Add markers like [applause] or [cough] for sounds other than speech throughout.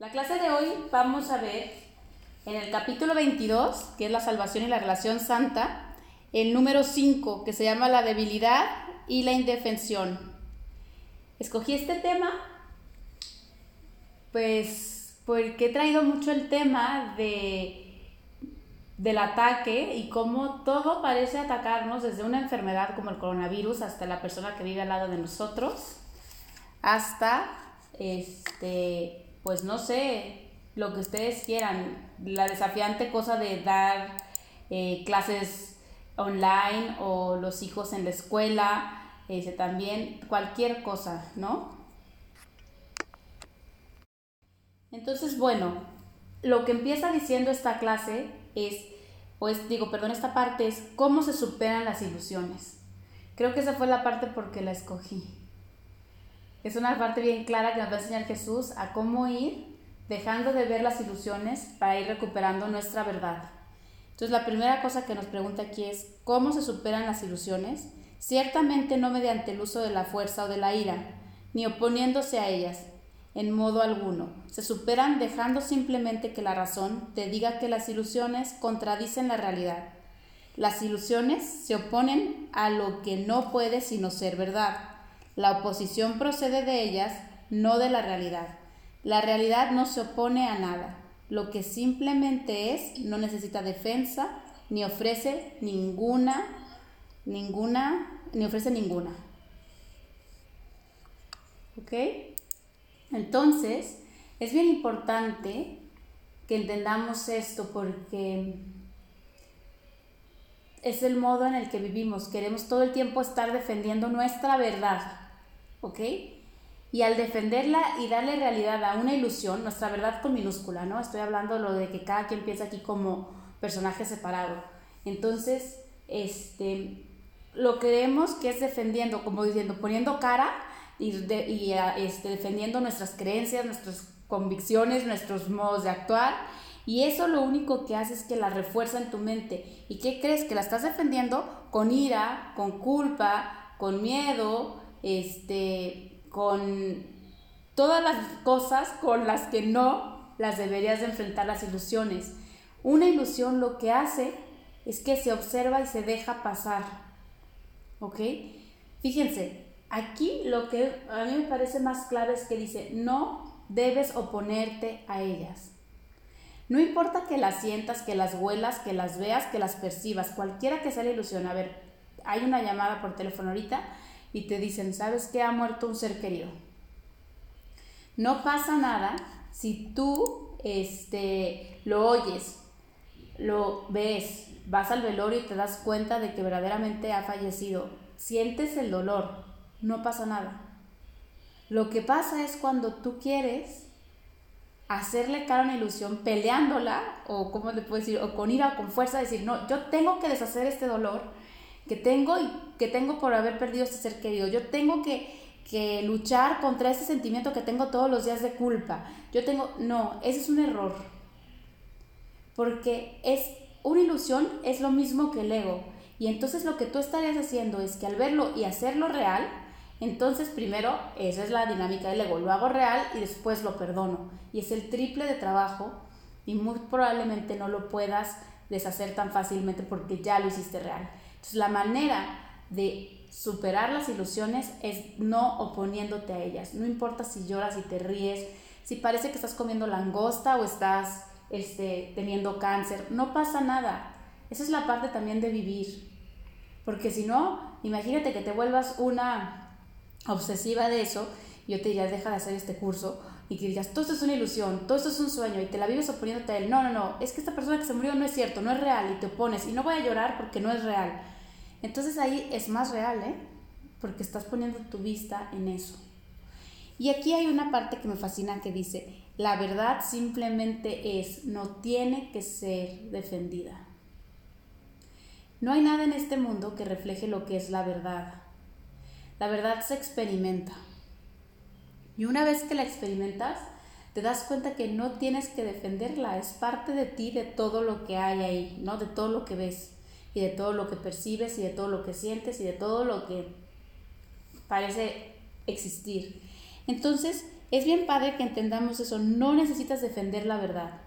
La clase de hoy vamos a ver en el capítulo 22, que es la salvación y la relación santa, el número 5, que se llama la debilidad y la indefensión. Escogí este tema pues porque he traído mucho el tema de del ataque y cómo todo parece atacarnos desde una enfermedad como el coronavirus hasta la persona que vive al lado de nosotros hasta este pues no sé lo que ustedes quieran la desafiante cosa de dar eh, clases online o los hijos en la escuela ese también cualquier cosa no entonces bueno lo que empieza diciendo esta clase es, pues digo, perdón, esta parte es cómo se superan las ilusiones. Creo que esa fue la parte porque la escogí. Es una parte bien clara que nos va a enseñar Jesús a cómo ir dejando de ver las ilusiones para ir recuperando nuestra verdad. Entonces la primera cosa que nos pregunta aquí es, ¿cómo se superan las ilusiones? Ciertamente no mediante el uso de la fuerza o de la ira, ni oponiéndose a ellas, en modo alguno. Se superan dejando simplemente que la razón te diga que las ilusiones contradicen la realidad. Las ilusiones se oponen a lo que no puede sino ser verdad. La oposición procede de ellas, no de la realidad. La realidad no se opone a nada. Lo que simplemente es no necesita defensa ni ofrece ninguna, ninguna, ni ofrece ninguna. ¿Ok? Entonces, es bien importante que entendamos esto porque es el modo en el que vivimos. Queremos todo el tiempo estar defendiendo nuestra verdad, ¿ok? Y al defenderla y darle realidad a una ilusión, nuestra verdad con minúscula, ¿no? Estoy hablando lo de que cada quien piensa aquí como personaje separado. Entonces, este, lo creemos que es defendiendo, como diciendo, poniendo cara y, y este, defendiendo nuestras creencias, nuestras convicciones, nuestros modos de actuar. Y eso lo único que hace es que la refuerza en tu mente. ¿Y qué crees? Que la estás defendiendo con ira, con culpa, con miedo, este, con todas las cosas con las que no las deberías de enfrentar las ilusiones. Una ilusión lo que hace es que se observa y se deja pasar. ¿Ok? Fíjense, Aquí lo que a mí me parece más clave es que dice, no debes oponerte a ellas. No importa que las sientas, que las huelas, que las veas, que las percibas, cualquiera que sea la ilusión. A ver, hay una llamada por teléfono ahorita y te dicen, ¿sabes que ha muerto un ser querido? No pasa nada si tú este, lo oyes, lo ves, vas al velorio y te das cuenta de que verdaderamente ha fallecido. Sientes el dolor, no pasa nada. Lo que pasa es cuando tú quieres hacerle cara a una ilusión peleándola, o como le puedo decir, o con ira o con fuerza, decir, no, yo tengo que deshacer este dolor que tengo y que tengo por haber perdido este ser querido. Yo tengo que, que luchar contra ese sentimiento que tengo todos los días de culpa. Yo tengo, no, ese es un error. Porque es una ilusión, es lo mismo que el ego. Y entonces lo que tú estarías haciendo es que al verlo y hacerlo real, entonces, primero, esa es la dinámica del ego, lo hago real y después lo perdono. Y es el triple de trabajo y muy probablemente no lo puedas deshacer tan fácilmente porque ya lo hiciste real. Entonces, la manera de superar las ilusiones es no oponiéndote a ellas. No importa si lloras, si te ríes, si parece que estás comiendo langosta o estás este, teniendo cáncer, no pasa nada. Esa es la parte también de vivir. Porque si no, imagínate que te vuelvas una obsesiva de eso, yo te diría, deja de hacer este curso y que digas, todo esto es una ilusión, todo esto es un sueño y te la vives oponiéndote a él. No, no, no, es que esta persona que se murió no es cierto, no es real y te opones y no voy a llorar porque no es real. Entonces ahí es más real, ¿eh? Porque estás poniendo tu vista en eso. Y aquí hay una parte que me fascina que dice, la verdad simplemente es, no tiene que ser defendida. No hay nada en este mundo que refleje lo que es la verdad. La verdad se experimenta. Y una vez que la experimentas, te das cuenta que no tienes que defenderla, es parte de ti, de todo lo que hay ahí, ¿no? De todo lo que ves y de todo lo que percibes y de todo lo que sientes y de todo lo que parece existir. Entonces, es bien padre que entendamos eso, no necesitas defender la verdad.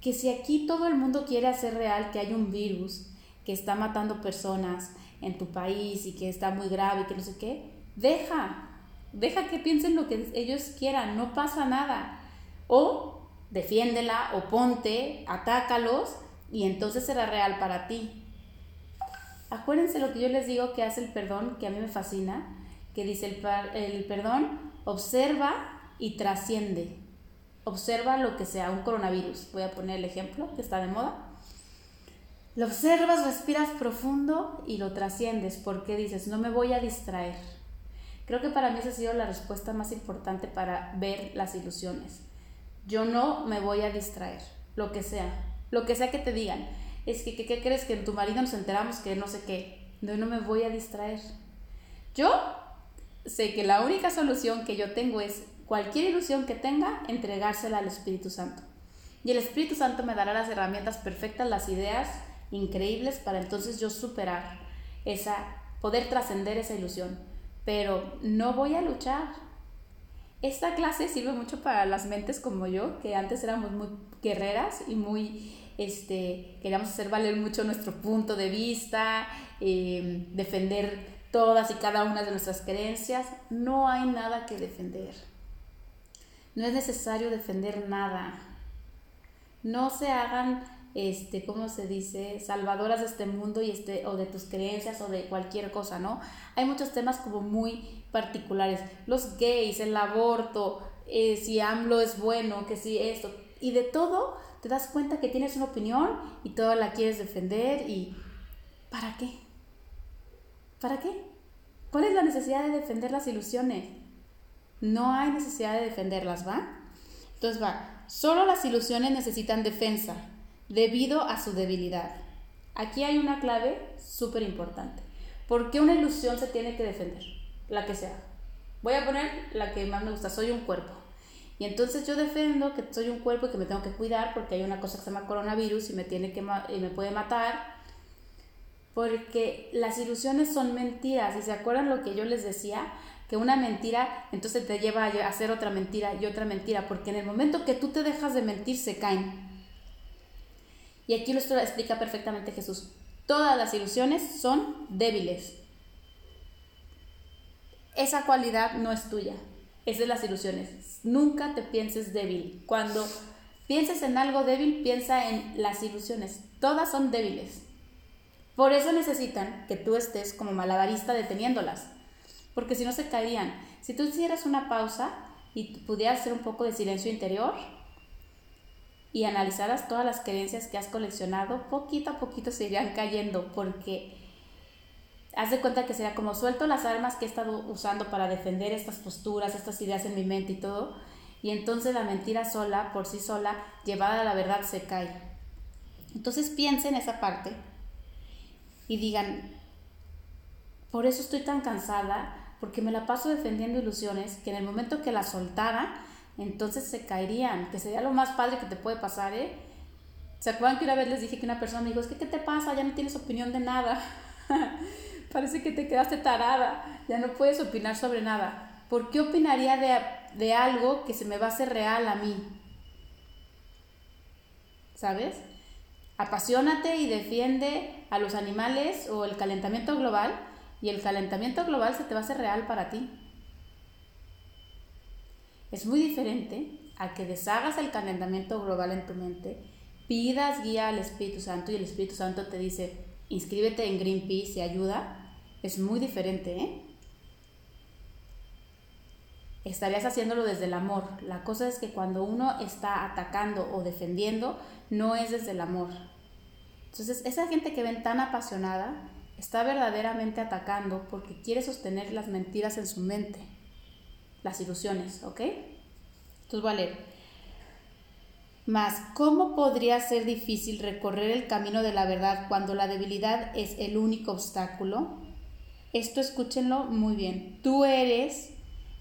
Que si aquí todo el mundo quiere hacer real que hay un virus que está matando personas en tu país y que está muy grave y que no sé qué, deja, deja que piensen lo que ellos quieran, no pasa nada. O defiéndela o ponte, atácalos y entonces será real para ti. Acuérdense lo que yo les digo que hace el perdón, que a mí me fascina, que dice el, perdón observa y trasciende. Observa lo que sea, un coronavirus. Voy a poner el ejemplo que está de moda. Lo observas, respiras profundo y lo trasciendes porque dices, no me voy a distraer. Creo que para mí esa ha sido la respuesta más importante para ver las ilusiones. Yo no me voy a distraer, lo que sea, lo que sea que te digan. Es que, ¿qué crees que en tu marido nos enteramos que no sé qué? No, no me voy a distraer. Yo sé que la única solución que yo tengo es cualquier ilusión que tenga, entregársela al Espíritu Santo. Y el Espíritu Santo me dará las herramientas perfectas, las ideas increíbles para entonces yo superar esa, poder trascender esa ilusión. Pero no voy a luchar. Esta clase sirve mucho para las mentes como yo, que antes éramos muy guerreras y muy, este, queríamos hacer valer mucho nuestro punto de vista, eh, defender todas y cada una de nuestras creencias, no hay nada que defender. No es necesario defender nada. No se hagan, este, ¿cómo se dice? Salvadoras de este mundo y este, o de tus creencias o de cualquier cosa, ¿no? Hay muchos temas como muy particulares. Los gays, el aborto, eh, si AMLO es bueno, que si esto. Y de todo te das cuenta que tienes una opinión y toda la quieres defender y ¿para qué? ¿Para qué? ¿Cuál es la necesidad de defender las ilusiones? No hay necesidad de defenderlas, ¿va? Entonces va, solo las ilusiones necesitan defensa debido a su debilidad. Aquí hay una clave súper importante. ¿Por qué una ilusión se tiene que defender? La que sea. Voy a poner la que más me gusta, soy un cuerpo. Y entonces yo defiendo que soy un cuerpo y que me tengo que cuidar porque hay una cosa que se llama coronavirus y me, tiene que, y me puede matar porque las ilusiones son mentiras. ¿Y se acuerdan lo que yo les decía? Que una mentira entonces te lleva a hacer otra mentira y otra mentira, porque en el momento que tú te dejas de mentir se caen. Y aquí lo explica perfectamente Jesús. Todas las ilusiones son débiles. Esa cualidad no es tuya, es de las ilusiones. Nunca te pienses débil. Cuando pienses en algo débil, piensa en las ilusiones. Todas son débiles. Por eso necesitan que tú estés como malabarista deteniéndolas, porque si no se caerían. Si tú hicieras una pausa y pudieras hacer un poco de silencio interior y analizaras todas las creencias que has coleccionado, poquito a poquito se irían cayendo, porque haz de cuenta que sería como suelto las armas que he estado usando para defender estas posturas, estas ideas en mi mente y todo, y entonces la mentira sola, por sí sola, llevada a la verdad, se cae. Entonces piensa en esa parte y digan, por eso estoy tan cansada, porque me la paso defendiendo ilusiones que en el momento que la soltara, entonces se caerían, que sería lo más padre que te puede pasar, ¿eh? ¿Se acuerdan que una vez les dije que una persona me dijo, es que ¿qué te pasa? Ya no tienes opinión de nada. [laughs] Parece que te quedaste tarada, ya no puedes opinar sobre nada. ¿Por qué opinaría de, de algo que se me va a hacer real a mí? ¿Sabes? Apasionate y defiende a los animales o el calentamiento global y el calentamiento global se te va a hacer real para ti. Es muy diferente a que deshagas el calentamiento global en tu mente, pidas guía al Espíritu Santo y el Espíritu Santo te dice, inscríbete en Greenpeace y ayuda. Es muy diferente, ¿eh? Estarías haciéndolo desde el amor. La cosa es que cuando uno está atacando o defendiendo, no es desde el amor, entonces, esa gente que ven tan apasionada está verdaderamente atacando porque quiere sostener las mentiras en su mente, las ilusiones, ¿ok? Entonces, vale. Más, ¿cómo podría ser difícil recorrer el camino de la verdad cuando la debilidad es el único obstáculo? Esto escúchenlo muy bien. Tú eres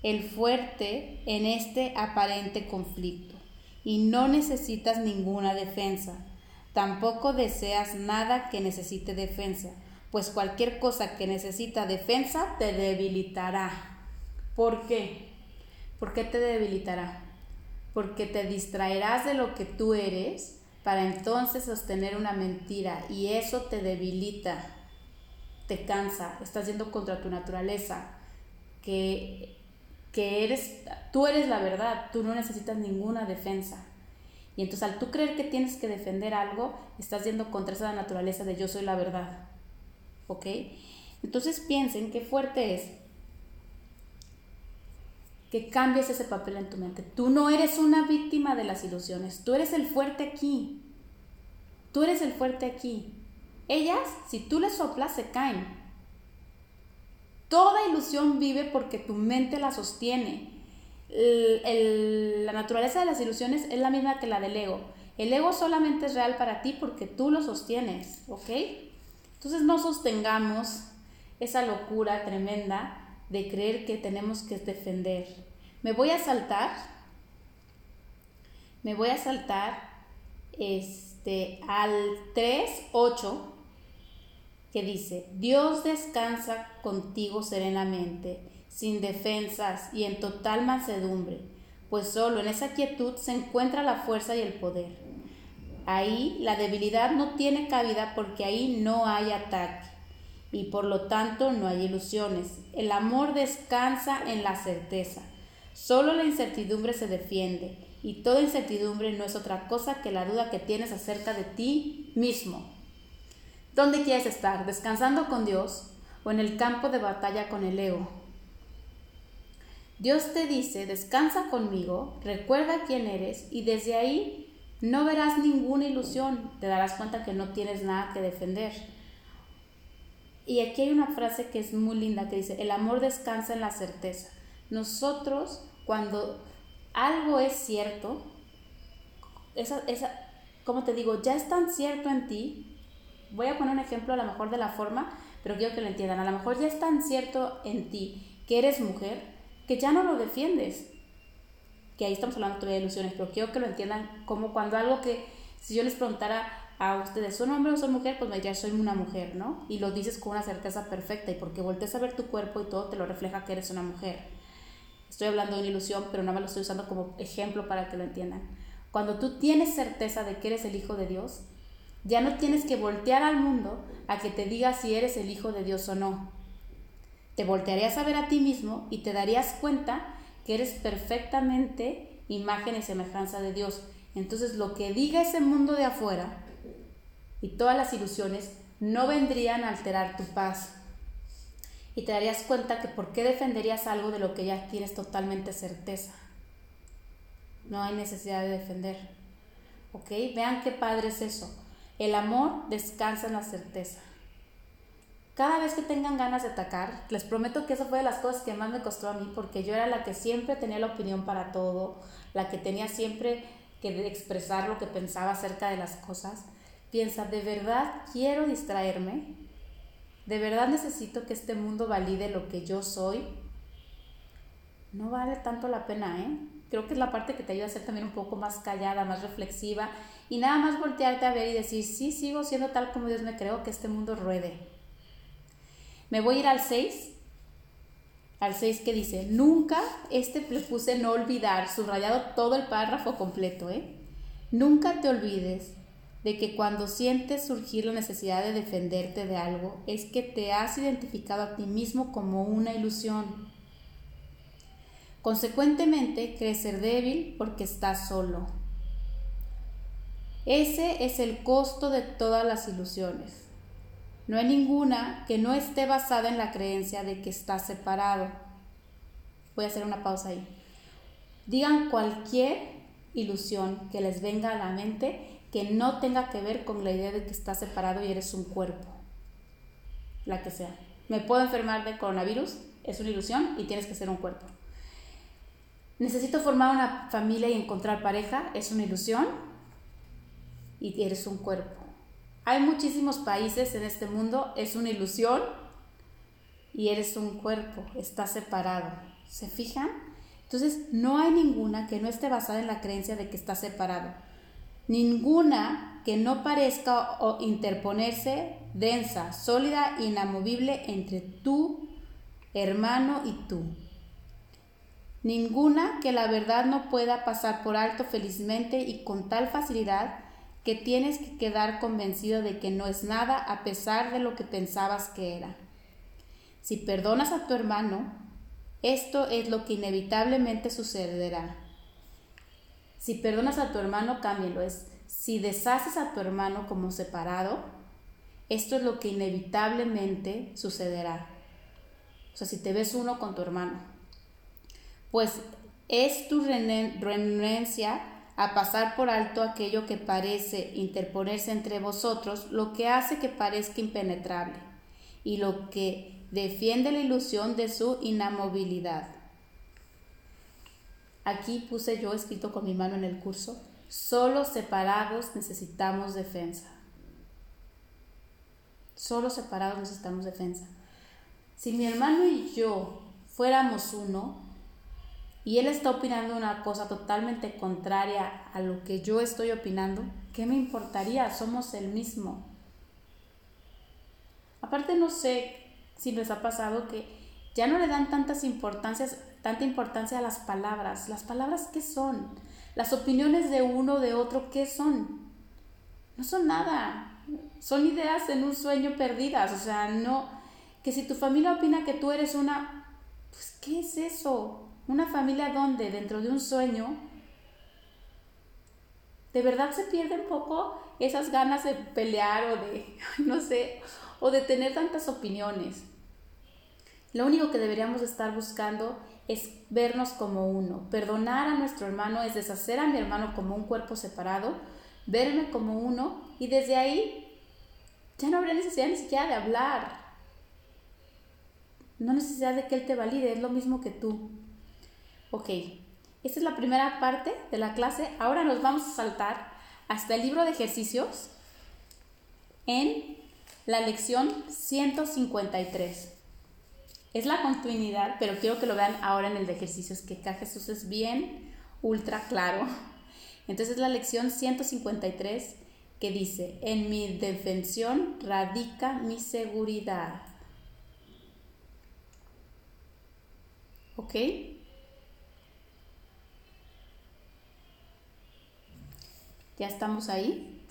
el fuerte en este aparente conflicto y no necesitas ninguna defensa. Tampoco deseas nada que necesite defensa, pues cualquier cosa que necesita defensa te debilitará. ¿Por qué? ¿Por qué te debilitará? Porque te distraerás de lo que tú eres para entonces sostener una mentira y eso te debilita, te cansa, estás yendo contra tu naturaleza, que, que eres, tú eres la verdad, tú no necesitas ninguna defensa. Y entonces al tú creer que tienes que defender algo, estás yendo contra esa naturaleza de yo soy la verdad. ¿Ok? Entonces piensen qué fuerte es que cambies ese papel en tu mente. Tú no eres una víctima de las ilusiones, tú eres el fuerte aquí. Tú eres el fuerte aquí. Ellas, si tú les soplas, se caen. Toda ilusión vive porque tu mente la sostiene. la naturaleza de las ilusiones es la misma que la del ego. El ego solamente es real para ti porque tú lo sostienes, ¿ok? Entonces no sostengamos esa locura tremenda de creer que tenemos que defender. Me voy a saltar, me voy a saltar este, al 3.8 que dice, Dios descansa contigo serenamente, sin defensas y en total mansedumbre, pues solo en esa quietud se encuentra la fuerza y el poder. Ahí la debilidad no tiene cabida porque ahí no hay ataque y por lo tanto no hay ilusiones. El amor descansa en la certeza. Solo la incertidumbre se defiende y toda incertidumbre no es otra cosa que la duda que tienes acerca de ti mismo. ¿Dónde quieres estar? ¿Descansando con Dios o en el campo de batalla con el ego? Dios te dice, descansa conmigo, recuerda quién eres y desde ahí no verás ninguna ilusión, te darás cuenta que no tienes nada que defender. Y aquí hay una frase que es muy linda que dice, el amor descansa en la certeza. Nosotros, cuando algo es cierto, esa, esa, como te digo, ya es tan cierto en ti, voy a poner un ejemplo a lo mejor de la forma, pero quiero que lo entiendan, a lo mejor ya es tan cierto en ti que eres mujer, que ya no lo defiendes. Que ahí estamos hablando de ilusiones, pero quiero que lo entiendan como cuando algo que, si yo les preguntara, a ustedes, ¿son hombre o son mujer? Pues me soy una mujer, ¿no? Y lo dices con una certeza perfecta y porque volteas a ver tu cuerpo y todo te lo refleja que eres una mujer. Estoy hablando de una ilusión, pero nada más lo estoy usando como ejemplo para que lo entiendan. Cuando tú tienes certeza de que eres el Hijo de Dios, ya no tienes que voltear al mundo a que te diga si eres el Hijo de Dios o no. Te voltearías a ver a ti mismo y te darías cuenta que eres perfectamente imagen y semejanza de Dios. Entonces lo que diga ese mundo de afuera y todas las ilusiones no vendrían a alterar tu paz. Y te darías cuenta que por qué defenderías algo de lo que ya tienes totalmente certeza. No hay necesidad de defender. ¿Ok? Vean qué padre es eso. El amor descansa en la certeza. Cada vez que tengan ganas de atacar, les prometo que eso fue de las cosas que más me costó a mí, porque yo era la que siempre tenía la opinión para todo, la que tenía siempre que expresar lo que pensaba acerca de las cosas. Piensa, ¿de verdad quiero distraerme? ¿De verdad necesito que este mundo valide lo que yo soy? No vale tanto la pena, ¿eh? Creo que es la parte que te ayuda a ser también un poco más callada, más reflexiva y nada más voltearte a ver y decir, sí, sigo siendo tal como Dios me creó, que este mundo ruede. Me voy a ir al 6, al 6 que dice, nunca, este le puse no olvidar, subrayado todo el párrafo completo, ¿eh? Nunca te olvides de que cuando sientes surgir la necesidad de defenderte de algo, es que te has identificado a ti mismo como una ilusión. Consecuentemente, crees ser débil porque estás solo. Ese es el costo de todas las ilusiones. No hay ninguna que no esté basada en la creencia de que estás separado. Voy a hacer una pausa ahí. Digan cualquier ilusión que les venga a la mente que no tenga que ver con la idea de que estás separado y eres un cuerpo, la que sea. Me puedo enfermar de coronavirus, es una ilusión y tienes que ser un cuerpo. Necesito formar una familia y encontrar pareja, es una ilusión y eres un cuerpo. Hay muchísimos países en este mundo, es una ilusión y eres un cuerpo, estás separado. ¿Se fijan? Entonces, no hay ninguna que no esté basada en la creencia de que estás separado ninguna que no parezca o interponerse densa, sólida, inamovible entre tú, hermano y tú. ninguna que la verdad no pueda pasar por alto felizmente y con tal facilidad que tienes que quedar convencido de que no es nada a pesar de lo que pensabas que era. Si perdonas a tu hermano, esto es lo que inevitablemente sucederá. Si perdonas a tu hermano, cámbialo. Es si deshaces a tu hermano como separado, esto es lo que inevitablemente sucederá. O sea, si te ves uno con tu hermano, pues es tu renuencia a pasar por alto aquello que parece interponerse entre vosotros, lo que hace que parezca impenetrable y lo que defiende la ilusión de su inamovilidad. Aquí puse yo escrito con mi mano en el curso, solo separados necesitamos defensa. Solo separados necesitamos defensa. Si mi hermano y yo fuéramos uno, y él está opinando una cosa totalmente contraria a lo que yo estoy opinando, ¿qué me importaría? Somos el mismo. Aparte no sé si les ha pasado que ya no le dan tantas importancias, tanta importancia a las palabras. ¿Las palabras qué son? Las opiniones de uno o de otro, ¿qué son? No son nada. Son ideas en un sueño perdidas. O sea, no. Que si tu familia opina que tú eres una. Pues, ¿qué es eso? Una familia donde dentro de un sueño de verdad se pierde un poco esas ganas de pelear o de, [laughs] no sé, o de tener tantas opiniones. Lo único que deberíamos estar buscando es vernos como uno. Perdonar a nuestro hermano es deshacer a mi hermano como un cuerpo separado, verme como uno y desde ahí ya no habría necesidad ni siquiera de hablar. No necesidad de que él te valide, es lo mismo que tú. Ok, esta es la primera parte de la clase. Ahora nos vamos a saltar hasta el libro de ejercicios en la lección 153. Es la continuidad, pero quiero que lo vean ahora en el de ejercicios, que acá Jesús es bien ultra claro. Entonces la lección 153 que dice, en mi defensión radica mi seguridad. ¿Ok? ¿Ya estamos ahí?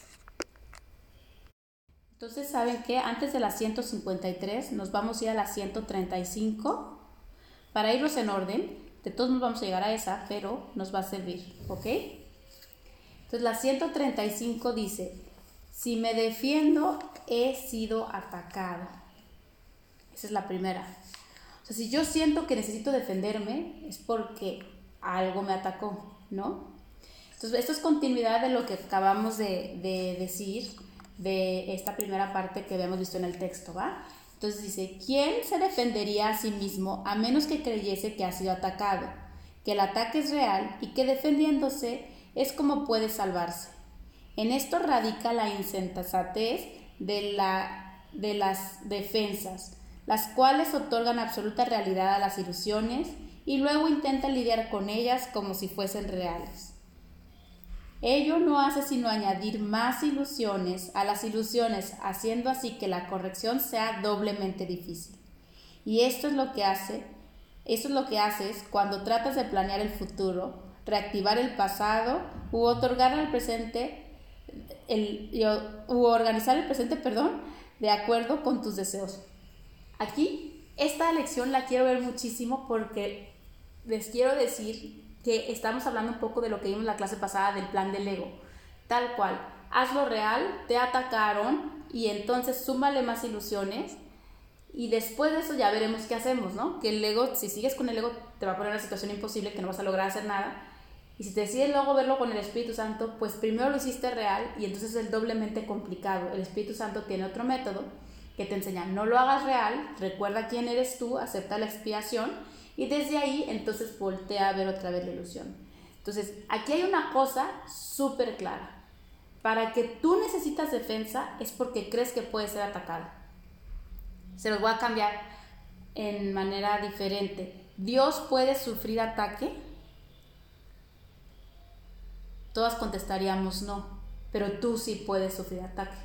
Entonces, ¿saben qué? Antes de la 153 nos vamos a ir a la 135 para irnos en orden. De todos nos vamos a llegar a esa, pero nos va a servir, ¿ok? Entonces, la 135 dice, si me defiendo, he sido atacado. Esa es la primera. O sea, si yo siento que necesito defenderme, es porque algo me atacó, ¿no? Entonces, esto es continuidad de lo que acabamos de, decir de esta primera parte que habíamos visto en el texto, ¿va? Entonces dice, ¿quién se defendería a sí mismo a menos que creyese que ha sido atacado? Que el ataque es real y que defendiéndose es como puede salvarse. En esto radica la insensatez de, la, de las defensas, las cuales otorgan absoluta realidad a las ilusiones y luego intentan lidiar con ellas como si fuesen reales. Ello no hace sino añadir más ilusiones a las ilusiones, haciendo así que la corrección sea doblemente difícil. Y esto es lo que hace, esto es lo que haces cuando tratas de planear el futuro, reactivar el pasado u otorgar al presente el, u organizar el presente, perdón, de acuerdo con tus deseos. Aquí esta lección la quiero ver muchísimo porque les quiero decir que estamos hablando un poco de lo que vimos la clase pasada del plan del ego. Tal cual, hazlo real, te atacaron y entonces súmale más ilusiones y después de eso ya veremos qué hacemos, ¿no? Que el ego, si sigues con el ego, te va a poner una situación imposible que no vas a lograr hacer nada. Y si te decides luego verlo con el Espíritu Santo, pues primero lo hiciste real y entonces es doblemente complicado. El Espíritu Santo tiene otro método que te enseña, no lo hagas real, recuerda quién eres tú, acepta la expiación y desde ahí entonces voltea a ver otra vez la ilusión. Entonces, aquí hay una cosa súper clara. Para que tú necesitas defensa es porque crees que puede ser atacado. Se los voy a cambiar en manera diferente. ¿Dios puede sufrir ataque? Todas contestaríamos no, pero tú sí puedes sufrir ataque.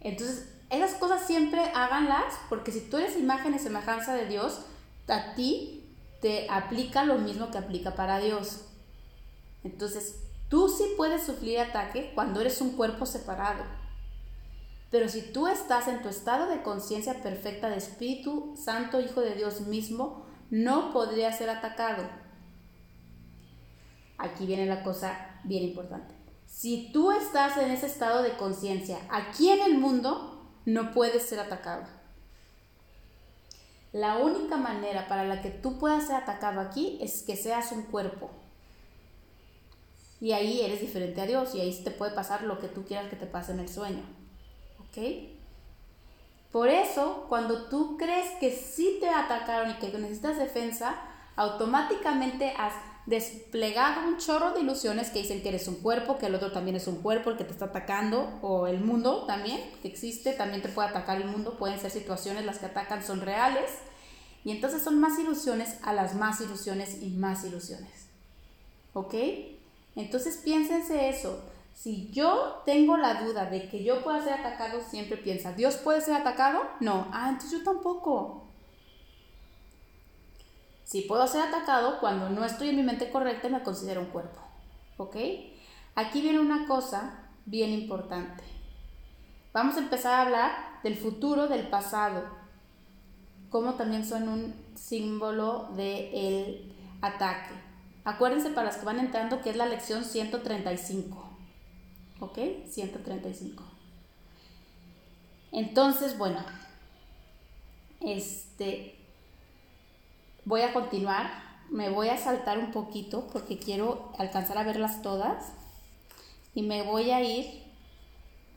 Entonces, esas cosas siempre háganlas porque si tú eres imagen y semejanza de Dios, a ti te aplica lo mismo que aplica para Dios. Entonces, tú sí puedes sufrir ataque cuando eres un cuerpo separado. Pero si tú estás en tu estado de conciencia perfecta de Espíritu Santo, Hijo de Dios mismo, no podría ser atacado. Aquí viene la cosa bien importante. Si tú estás en ese estado de conciencia aquí en el mundo, no puedes ser atacado. La única manera para la que tú puedas ser atacado aquí es que seas un cuerpo. Y ahí eres diferente a Dios y ahí te puede pasar lo que tú quieras que te pase en el sueño. ¿Ok? Por eso, cuando tú crees que sí te atacaron y que necesitas defensa, automáticamente has desplegado un chorro de ilusiones que dicen que eres un cuerpo, que el otro también es un cuerpo, el que te está atacando, o el mundo también, que existe, también te puede atacar el mundo, pueden ser situaciones, las que atacan son reales, y entonces son más ilusiones a las más ilusiones y más ilusiones. ¿Ok? Entonces piénsense eso. Si yo tengo la duda de que yo pueda ser atacado, siempre piensa, ¿Dios puede ser atacado? No. Ah, entonces yo tampoco. Si puedo ser atacado, cuando no estoy en mi mente correcta, me considero un cuerpo. ¿Ok? Aquí viene una cosa bien importante. Vamos a empezar a hablar del futuro, del pasado, como también son un símbolo del ataque. Acuérdense para los que van entrando que es la lección 135. ¿Ok? 135. Entonces, bueno, este, Voy a continuar, me voy a saltar un poquito porque quiero alcanzar a verlas todas y me voy a ir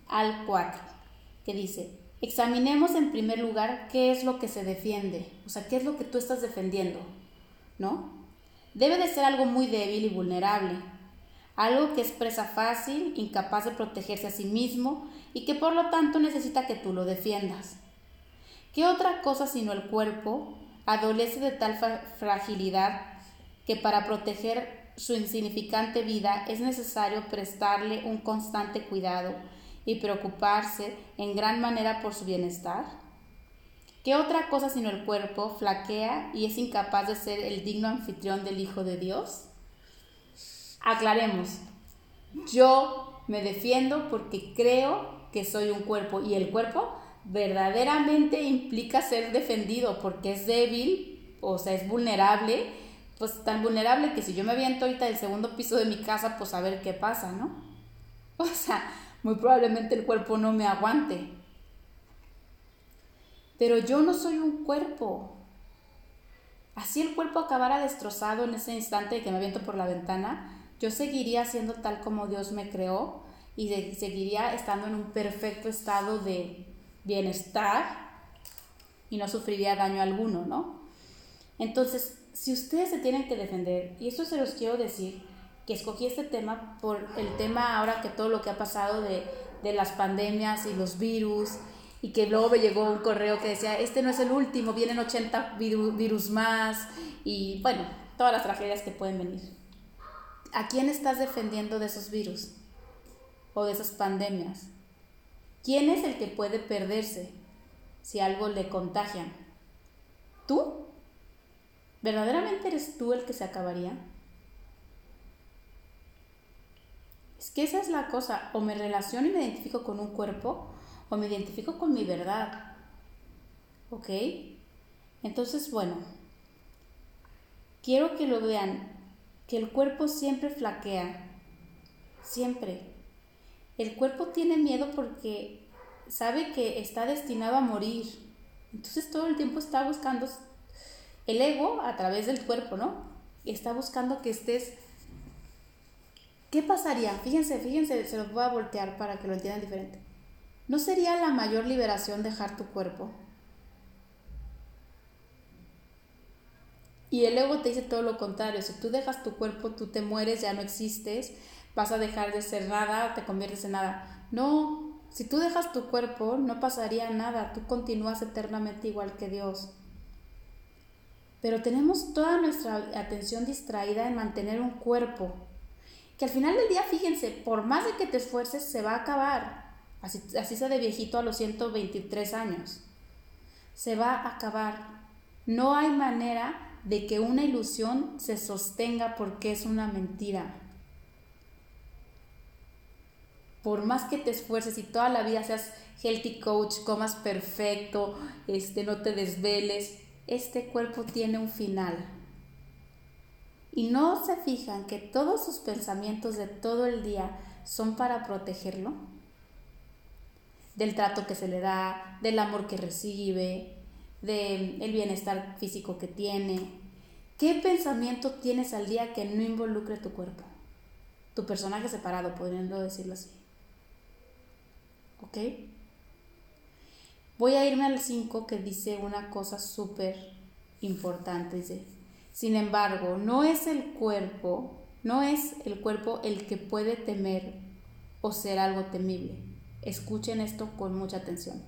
al 4, que dice, examinemos en primer lugar qué es lo que se defiende, o sea, qué es lo que tú estás defendiendo, ¿no? Debe de ser algo muy débil y vulnerable, algo que es presa fácil, incapaz de protegerse a sí mismo y que por lo tanto necesita que tú lo defiendas. ¿Qué otra cosa sino el cuerpo adolece de tal fragilidad que para proteger su insignificante vida es necesario prestarle un constante cuidado y preocuparse en gran manera por su bienestar? ¿Qué otra cosa sino el cuerpo flaquea y es incapaz de ser el digno anfitrión del Hijo de Dios? Aclaremos, yo me defiendo porque creo que soy un cuerpo y el cuerpo verdaderamente implica ser defendido porque es débil, o sea, es vulnerable, pues tan vulnerable que si yo me aviento ahorita del segundo piso de mi casa, pues a ver qué pasa, ¿no? [laughs] O sea, muy probablemente el cuerpo no me aguante. Pero yo no soy un cuerpo. Así el cuerpo acabara destrozado en ese instante de que me aviento por la ventana, yo seguiría siendo tal como Dios me creó y seguiría estando en un perfecto estado de bienestar y no sufriría daño alguno, ¿no? Entonces, si ustedes se tienen que defender, y esto se los quiero decir, que escogí este tema por el tema ahora que todo lo que ha pasado de, de las pandemias y los virus, y que luego me llegó un correo que decía, este no es el último, vienen 80 virus más, y bueno, todas las tragedias que pueden venir. ¿A quién estás defendiendo de esos virus o de esas pandemias? ¿Quién es el que puede perderse si algo le contagian? ¿Tú? ¿Verdaderamente eres tú el que se acabaría? Es que esa es la cosa, o me relaciono y me identifico con un cuerpo, o me identifico con mi verdad. ¿Ok? Entonces, bueno, quiero que lo vean, que el cuerpo siempre flaquea, siempre. El cuerpo tiene miedo porque sabe que está destinado a morir. Entonces todo el tiempo está buscando el ego a través del cuerpo, ¿no? Está buscando que estés... ¿Qué pasaría? Fíjense, fíjense, se los voy a voltear para que lo entiendan diferente. ¿No sería la mayor liberación dejar tu cuerpo? Y el ego te dice todo lo contrario. Si tú dejas tu cuerpo, tú te mueres, ya no existes vas a dejar de ser nada, te conviertes en nada. No, si tú dejas tu cuerpo, no pasaría nada, tú continúas eternamente igual que Dios. Pero tenemos toda nuestra atención distraída en mantener un cuerpo, que al final del día, fíjense, por más de que te esfuerces, se va a acabar. Así, así sea de viejito a los 123 años. Se va a acabar. No hay manera de que una ilusión se sostenga porque es una mentira. Por más que te esfuerces y toda la vida seas healthy coach, comas perfecto, este, no te desveles, este cuerpo tiene un final. Y no se fijan que todos sus pensamientos de todo el día son para protegerlo. Del trato que se le da, del amor que recibe, del bienestar físico que tiene. ¿Qué pensamiento tienes al día que no involucre tu cuerpo? Tu personaje separado, podriendo decirlo así. Voy a irme al 5 que dice una cosa súper importante. Dice, sin embargo, no es el cuerpo, no es el cuerpo el que puede temer o ser algo temible. Escuchen esto con mucha atención.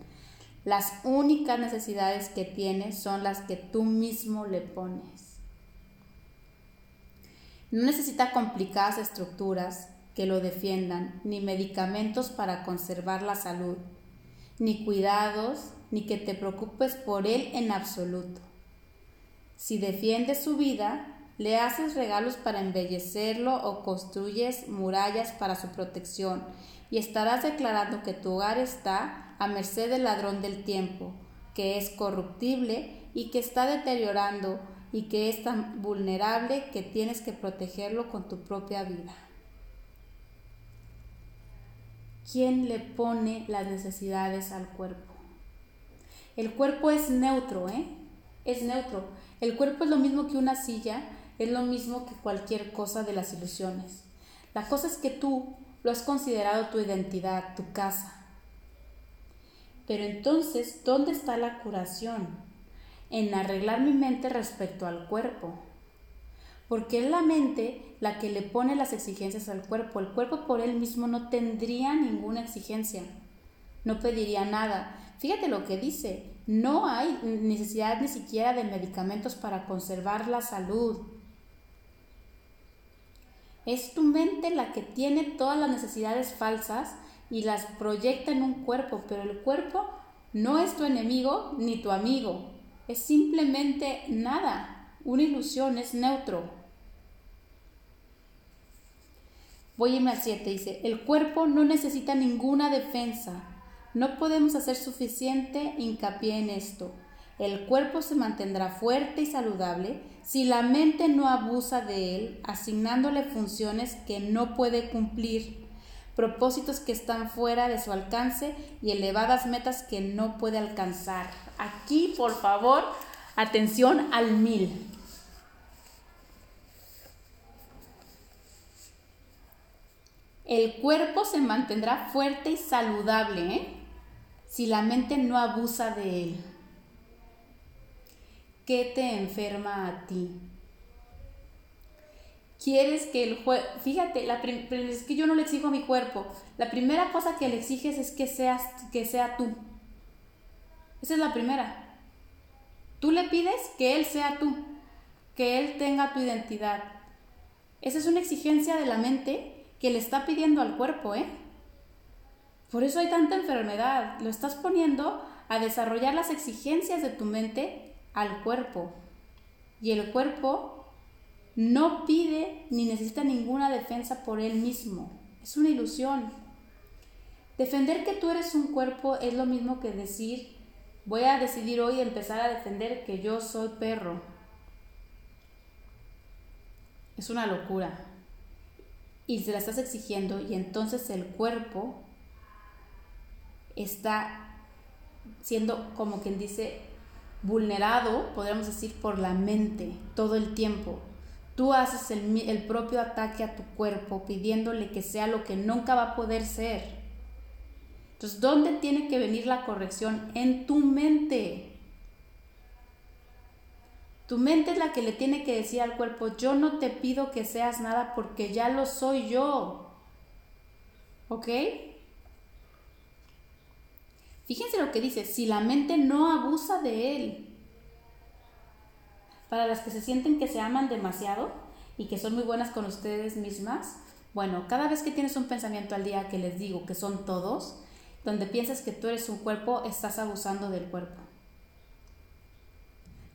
Las únicas necesidades que tiene son las que tú mismo le pones. No necesita complicadas estructuras, que lo defiendan, ni medicamentos para conservar la salud, ni cuidados, ni que te preocupes por él en absoluto. Si defiendes su vida, le haces regalos para embellecerlo o construyes murallas para su protección y estarás declarando que tu hogar está a merced del ladrón del tiempo, que es corruptible y que está deteriorando y que es tan vulnerable que tienes que protegerlo con tu propia vida. ¿Quién le pone las necesidades al cuerpo? El cuerpo es neutro, ¿eh? Es neutro. El cuerpo es lo mismo que una silla, es lo mismo que cualquier cosa de las ilusiones. La cosa es que tú lo has considerado tu identidad, tu casa. Pero entonces, ¿dónde está la curación? En arreglar mi mente respecto al cuerpo porque es la mente la que le pone las exigencias al cuerpo. El cuerpo por él mismo no tendría ninguna exigencia, no pediría nada. Fíjate lo que dice, no hay necesidad ni siquiera de medicamentos para conservar la salud. Es tu mente la que tiene todas las necesidades falsas y las proyecta en un cuerpo, pero el cuerpo no es tu enemigo ni tu amigo, es simplemente nada, una ilusión, es neutro. Voy a irme al 7, dice, el cuerpo no necesita ninguna defensa. No podemos hacer suficiente hincapié en esto. El cuerpo se mantendrá fuerte y saludable si la mente no abusa de él, asignándole funciones que no puede cumplir, propósitos que están fuera de su alcance y elevadas metas que no puede alcanzar. Aquí, por favor, atención al mil. El cuerpo se mantendrá fuerte y saludable ¿eh? si la mente no abusa de él. ¿Qué te enferma a ti? Quieres que el juego... Fíjate, la es que yo no le exijo a mi cuerpo. La primera cosa que le exiges es que, seas, que sea tú. Esa es la primera. Tú le pides que él sea tú, que él tenga tu identidad. Esa es una exigencia de la mente que le está pidiendo al cuerpo, ¿eh? Por eso hay tanta enfermedad. Lo estás poniendo a desarrollar las exigencias de tu mente al cuerpo. Y el cuerpo no pide ni necesita ninguna defensa por él mismo. Es una ilusión. Defender que tú eres un cuerpo es lo mismo que decir, voy a decidir hoy empezar a defender que yo soy perro. Es una locura y se la estás exigiendo y entonces el cuerpo está siendo como quien dice vulnerado, podríamos decir, por la mente todo el tiempo. Tú haces el, el, propio ataque a tu cuerpo pidiéndole que sea lo que nunca va a poder ser. Entonces, ¿dónde tiene que venir la corrección? En tu mente. Tu mente es la que le tiene que decir al cuerpo, yo no te pido que seas nada porque ya lo soy yo. ¿Ok? Fíjense lo que dice, si la mente no abusa de él. Para las que se sienten que se aman demasiado y que son muy buenas con ustedes mismas, bueno, cada vez que tienes un pensamiento al día que les digo que son todos, donde piensas que tú eres un cuerpo, estás abusando del cuerpo.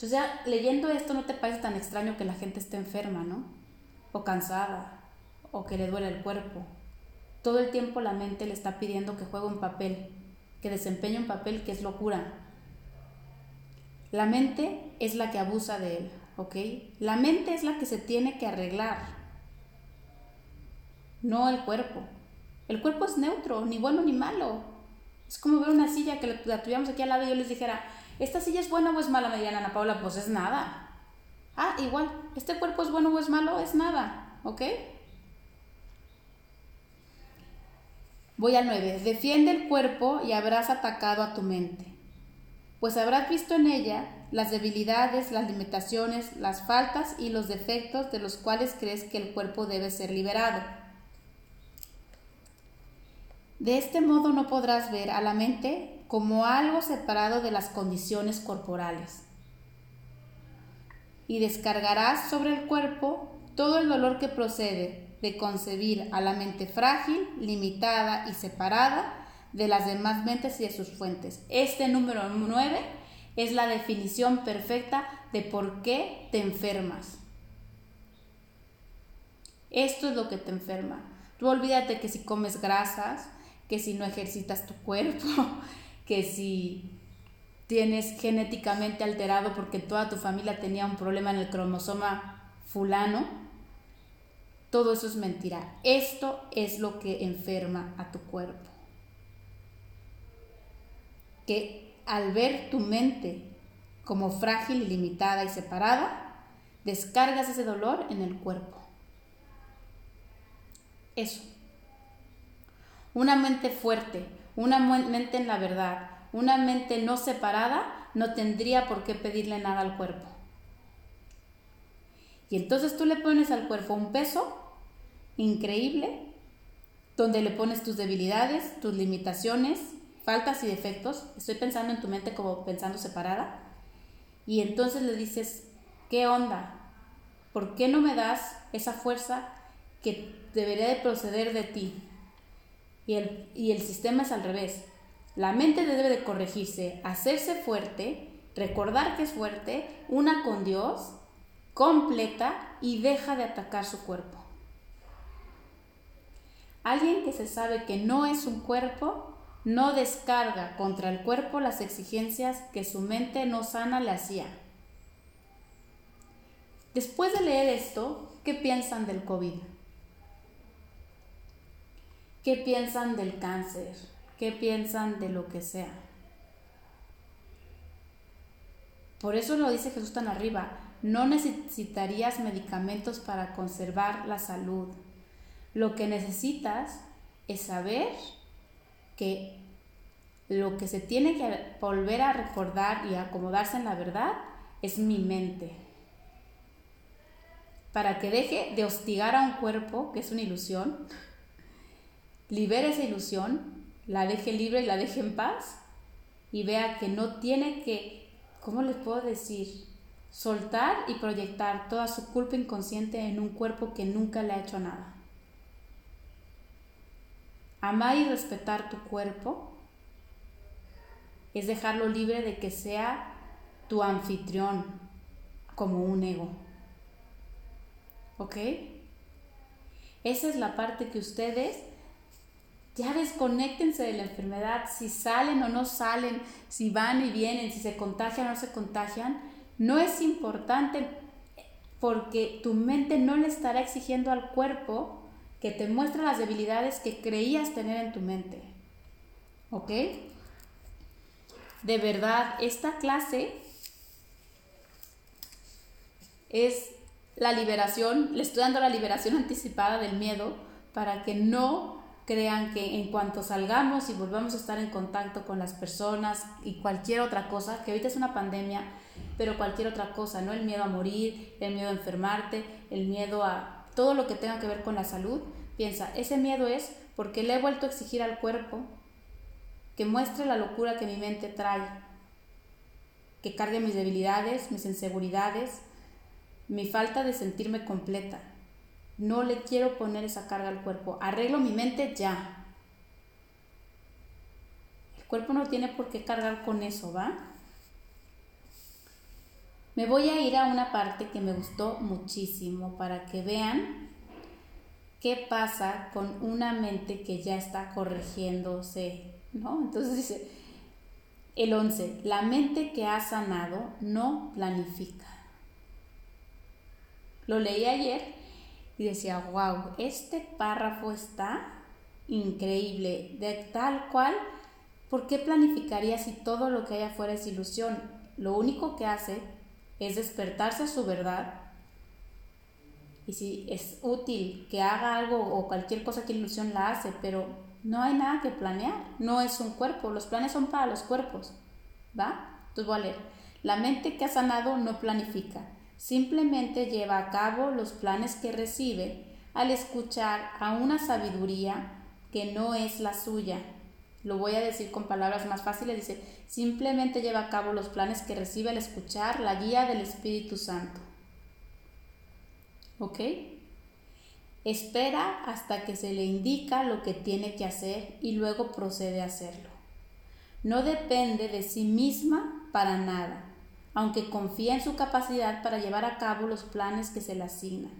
Entonces ya leyendo esto no te parece tan extraño que la gente esté enferma, ¿no? O cansada, o que le duele el cuerpo. Todo el tiempo la mente le está pidiendo que juegue un papel, que desempeñe un papel que es locura. La mente es la que abusa de él, ¿ok? La mente es la que se tiene que arreglar, no el cuerpo. El cuerpo es neutro, ni bueno ni malo. Es como ver una silla que la tuviéramos aquí al lado y yo les dijera, ¿esta silla es buena o es mala, Mariana Ana Paula? Pues es nada. Ah, igual, ¿este cuerpo es bueno o es malo? Es nada, ¿ok? Voy al 9. Defiende el cuerpo y habrás atacado a tu mente, pues habrás visto en ella las debilidades, las limitaciones, las faltas y los defectos de los cuales crees que el cuerpo debe ser liberado. De este modo no podrás ver a la mente como algo separado de las condiciones corporales. Y descargarás sobre el cuerpo todo el dolor que procede de concebir a la mente frágil, limitada y separada de las demás mentes y de sus fuentes. Este número 9 es la definición perfecta de por qué te enfermas. Esto es lo que te enferma. Tú olvídate que si comes grasas, que si no ejercitas tu cuerpo, que si tienes genéticamente alterado porque toda tu familia tenía un problema en el cromosoma fulano, todo eso es mentira. Esto es lo que enferma a tu cuerpo. Que al ver tu mente como frágil, limitada y separada, descargas ese dolor en el cuerpo. Eso. Una mente fuerte, una mente en la verdad, una mente no separada, no tendría por qué pedirle nada al cuerpo. Y entonces tú le pones al cuerpo un peso increíble, donde le pones tus debilidades, tus limitaciones, faltas y defectos. Estoy pensando en tu mente como pensando separada. Y entonces le dices, ¿qué onda? ¿Por qué no me das esa fuerza que debería de proceder de ti? Y el, y el sistema es al revés. La mente debe de corregirse, hacerse fuerte, recordar que es fuerte, una con Dios, completa y deja de atacar su cuerpo. Alguien que se sabe que no es un cuerpo, no descarga contra el cuerpo las exigencias que su mente no sana le hacía. Después de leer esto, ¿qué piensan del COVID? ¿Qué piensan del cáncer? ¿Qué piensan de lo que sea? Por eso lo dice Jesús tan arriba, no necesitarías medicamentos para conservar la salud. Lo que necesitas es saber que lo que se tiene que volver a recordar y acomodarse en la verdad es mi mente. Para que deje de hostigar a un cuerpo, que es una ilusión, libere esa ilusión, la deje libre y la deje en paz y vea que no tiene que, ¿cómo les puedo decir? Soltar y proyectar toda su culpa inconsciente en un cuerpo que nunca le ha hecho nada. Amar y respetar tu cuerpo es dejarlo libre de que sea tu anfitrión como un ego. ¿Ok? Esa es la parte que ustedes ya desconectense de la enfermedad, si salen o no salen, si van y vienen, si se contagian o no se contagian, no es importante porque tu mente no le estará exigiendo al cuerpo que te muestre las debilidades que creías tener en tu mente. ¿Ok? De verdad, esta clase es la liberación, le estoy dando la liberación anticipada del miedo para que no crean que en cuanto salgamos y volvamos a estar en contacto con las personas y cualquier otra cosa, que ahorita es una pandemia, pero cualquier otra cosa, ¿no? El miedo a morir, el miedo a enfermarte, el miedo a todo lo que tenga que ver con la salud, piensa, ese miedo es porque le he vuelto a exigir al cuerpo que muestre la locura que mi mente trae, que cargue mis debilidades, mis inseguridades, mi falta de sentirme completa. No le quiero poner esa carga al cuerpo. Arreglo mi mente ya. El cuerpo no tiene por qué cargar con eso, ¿va? Me voy a ir a una parte que me gustó muchísimo para que vean qué pasa con una mente que ya está corrigiéndose, ¿no? Entonces dice, el 11, la mente que ha sanado no planifica. Lo leí ayer y decía, wow, este párrafo está increíble, de tal cual, ¿por qué planificaría si todo lo que hay afuera es ilusión? Lo único que hace es despertarse a su verdad y si es útil que haga algo o cualquier cosa que ilusión la hace, pero no hay nada que planear, no es un cuerpo, los planes son para los cuerpos, ¿va? Entonces voy a leer, la mente que ha sanado no planifica, simplemente lleva a cabo los planes que recibe al escuchar a una sabiduría que no es la suya. Lo voy a decir con palabras más fáciles, dice, simplemente lleva a cabo los planes que recibe al escuchar la guía del Espíritu Santo. ¿Ok? Espera hasta que se le indica lo que tiene que hacer y luego procede a hacerlo. No depende de sí misma para nada, aunque confía en su capacidad para llevar a cabo los planes que se le asignan.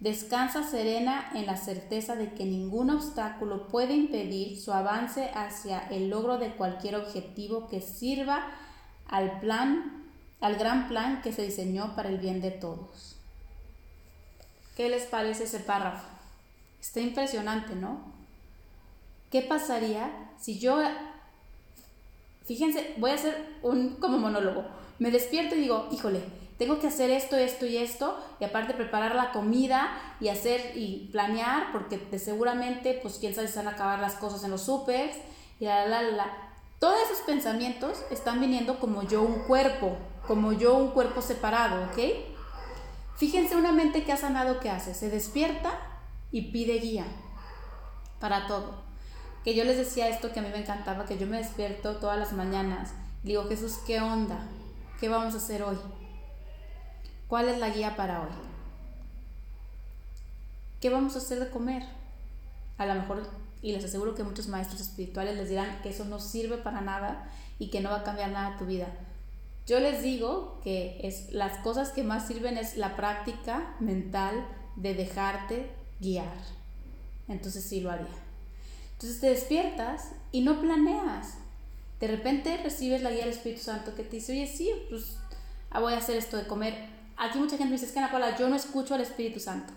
Descansa serena en la certeza de que ningún obstáculo puede impedir su avance hacia el logro de cualquier objetivo que sirva al plan, al gran plan que se diseñó para el bien de todos. ¿Qué les parece ese párrafo? Está impresionante, ¿no? ¿Qué pasaría si yo, fíjense, voy a hacer un como monólogo, me despierto y digo, híjole, tengo que hacer esto, esto y esto, y aparte preparar la comida y hacer y planear, porque de seguramente, pues quién sabe si van a acabar las cosas en los supers, y la, la, la, la. Todos esos pensamientos están viniendo como yo un cuerpo, como yo un cuerpo separado, ¿ok? Fíjense una mente que ha sanado, ¿qué hace? Se despierta y pide guía para todo. Que yo les decía esto que a mí me encantaba, que yo me despierto todas las mañanas. digo, Jesús, ¿qué onda? ¿Qué vamos a hacer hoy? ¿Cuál es la guía para hoy? ¿Qué vamos a hacer de comer? A lo mejor, y les aseguro que muchos maestros espirituales les dirán que eso no sirve para nada y que no va a cambiar nada tu vida. Yo les digo que es, las cosas que más sirven es la práctica mental de dejarte guiar. Entonces sí lo haría. Entonces te despiertas y no planeas. De repente recibes la guía del Espíritu Santo que te dice, oye, sí, pues ah, voy a hacer esto de comer. Aquí mucha gente me dice, es que Ana Paula, yo no escucho al Espíritu Santo.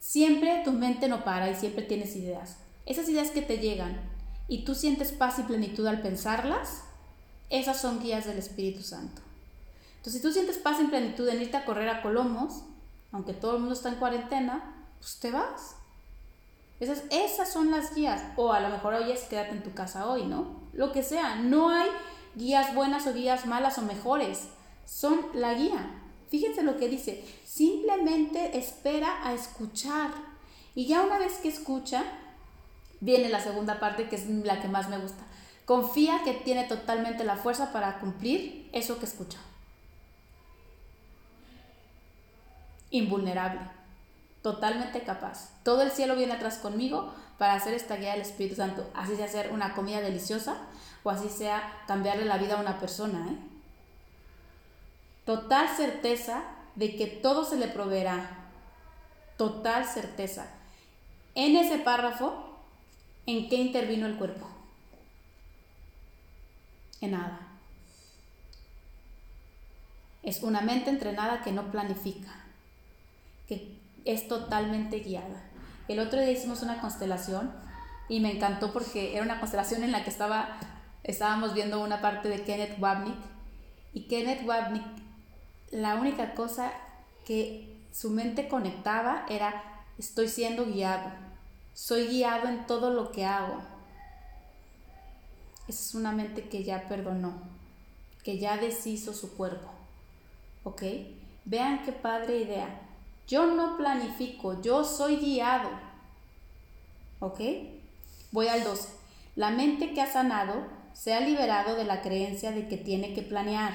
Siempre tu mente no para y siempre tienes ideas. Esas ideas que te llegan y tú sientes paz y plenitud al pensarlas, esas son guías del Espíritu Santo. Entonces, si tú sientes paz y plenitud en irte a correr a Colomos, aunque todo el mundo está en cuarentena, pues te vas. Esas, esas son las guías. O a lo mejor hoy es quédate en tu casa hoy, ¿no? Lo que sea. No hay guías buenas o guías malas o mejores. Son la guía. Fíjense lo que dice. Simplemente espera a escuchar. Y ya una vez que escucha, viene la segunda parte que es la que más me gusta. Confía que tiene totalmente la fuerza para cumplir eso que escucha. Invulnerable, totalmente capaz. Todo el cielo viene atrás conmigo para hacer esta guía del Espíritu Santo. Así sea hacer una comida deliciosa o así sea cambiarle la vida a una persona. ¿eh? Total certeza de que todo se le proveerá. Total certeza. En ese párrafo, ¿en qué intervino el cuerpo? nada. Es una mente entrenada que no planifica, que es totalmente guiada. El otro día hicimos una constelación y me encantó porque era una constelación en la que estaba, estábamos viendo una parte de Kenneth Wapnick y Kenneth Wapnick, la única cosa que su mente conectaba era estoy siendo guiado, soy guiado en todo lo que hago, esa es una mente que ya perdonó, que ya deshizo su cuerpo. ¿Ok? Vean qué padre idea. Yo no planifico, yo soy guiado. ¿Ok? Voy al 12. La mente que ha sanado se ha liberado de la creencia de que tiene que planear.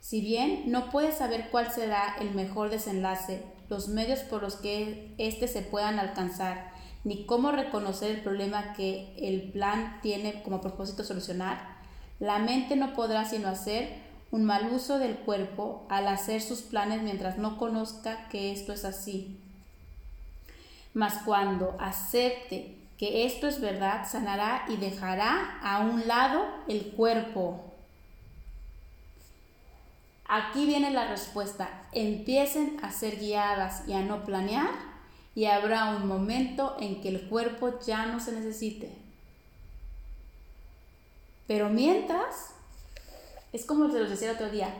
Si bien no puede saber cuál será el mejor desenlace, los medios por los que éste se puedan alcanzar ni cómo reconocer el problema que el plan tiene como propósito solucionar, la mente no podrá sino hacer un mal uso del cuerpo al hacer sus planes mientras no conozca que esto es así. Mas cuando acepte que esto es verdad, sanará y dejará a un lado el cuerpo. Aquí viene la respuesta. Empiecen a ser guiadas y a no planear y habrá un momento en que el cuerpo ya no se necesite. Pero mientras, es como se los decía el otro día,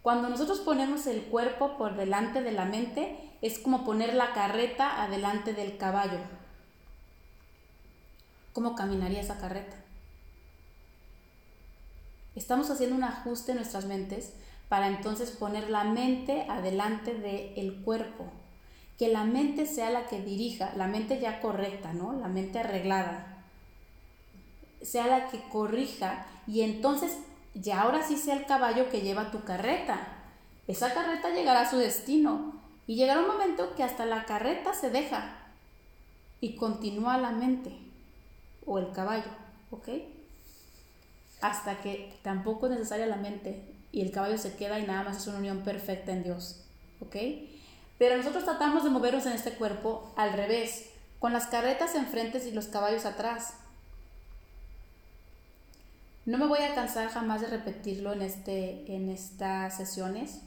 cuando nosotros ponemos el cuerpo por delante de la mente, es como poner la carreta adelante del caballo. ¿Cómo caminaría esa carreta? Estamos haciendo un ajuste en nuestras mentes para entonces poner la mente adelante del cuerpo. Que la mente sea la que dirija, la mente ya correcta, ¿no? La mente arreglada. Sea la que corrija y entonces ya ahora sí sea el caballo que lleva tu carreta. Esa carreta llegará a su destino y llegará un momento que hasta la carreta se deja y continúa la mente o el caballo, ¿ok? Hasta que tampoco es necesaria la mente, y el caballo se queda y nada más es una unión perfecta en Dios. ¿Ok? Pero nosotros tratamos de movernos en este cuerpo al revés, con las carretas enfrente y los caballos atrás. No me voy a cansar jamás de repetirlo en, este, en estas sesiones.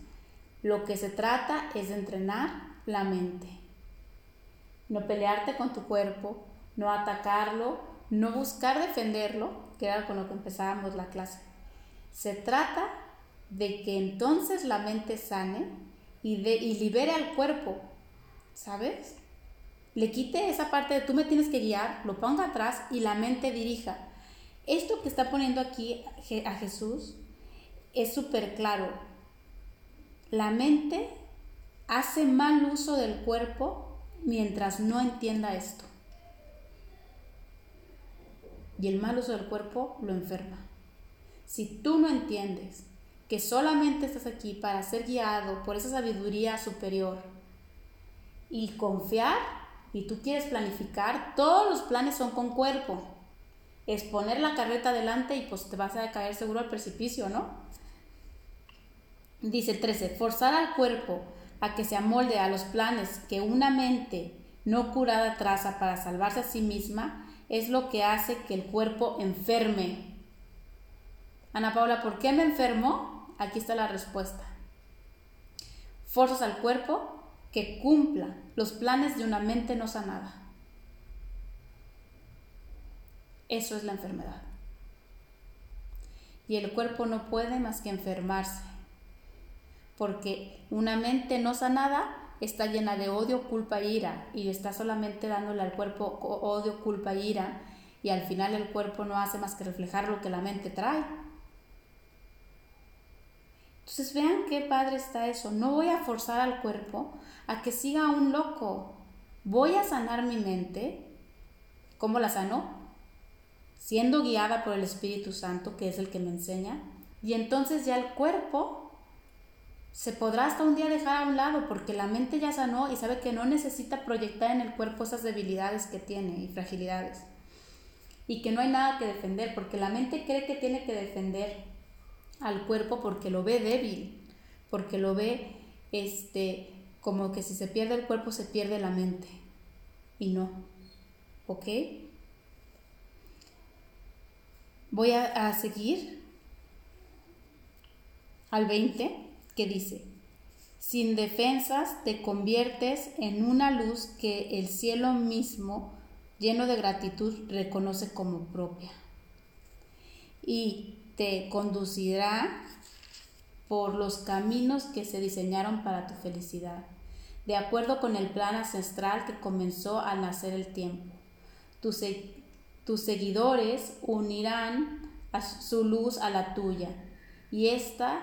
Lo que se trata es de entrenar la mente. No pelearte con tu cuerpo, no atacarlo, no buscar defenderlo, que era con lo que empezábamos la clase. Se trata de que entonces la mente sane y, de, y libere al cuerpo, ¿sabes? Le quite esa parte de tú me tienes que guiar, lo ponga atrás y la mente dirija. Esto que está poniendo aquí a Jesús es súper claro. La mente hace mal uso del cuerpo mientras no entienda esto. Y el mal uso del cuerpo lo enferma. Si tú no entiendes que solamente estás aquí para ser guiado por esa sabiduría superior y confiar y tú quieres planificar, todos los planes son con cuerpo. Es poner la carreta adelante y pues te vas a caer seguro al precipicio, ¿no? Dice el 13, forzar al cuerpo a que se amolde a los planes que una mente no curada traza para salvarse a sí misma es lo que hace que el cuerpo enferme. Ana Paula, ¿por qué me enfermo? Aquí está la respuesta. Forzas al cuerpo que cumpla los planes de una mente no sanada. Eso es la enfermedad. Y el cuerpo no puede más que enfermarse, porque una mente no sanada está llena de odio, culpa e ira, y está solamente dándole al cuerpo odio, culpa e ira, y al final el cuerpo no hace más que reflejar lo que la mente trae. Entonces vean qué padre está eso. No voy a forzar al cuerpo a que siga un loco. Voy a sanar mi mente. ¿Cómo la sano? Siendo guiada por el Espíritu Santo, que es el que me enseña. Y entonces ya el cuerpo se podrá hasta un día dejar a un lado porque la mente ya sanó y sabe que no necesita proyectar en el cuerpo esas debilidades que tiene y fragilidades. Y que no hay nada que defender porque la mente cree que tiene que defender al cuerpo porque lo ve débil, porque lo ve este como que si se pierde el cuerpo se pierde la mente. Y no. ¿Ok? Voy a, seguir al 20 que dice, sin defensas te conviertes en una luz que el cielo mismo, lleno de gratitud, reconoce como propia. Y te conducirá por los caminos que se diseñaron para tu felicidad, de acuerdo con el plan ancestral que comenzó al nacer el tiempo. Tus seguidores unirán su luz a la tuya, y ésta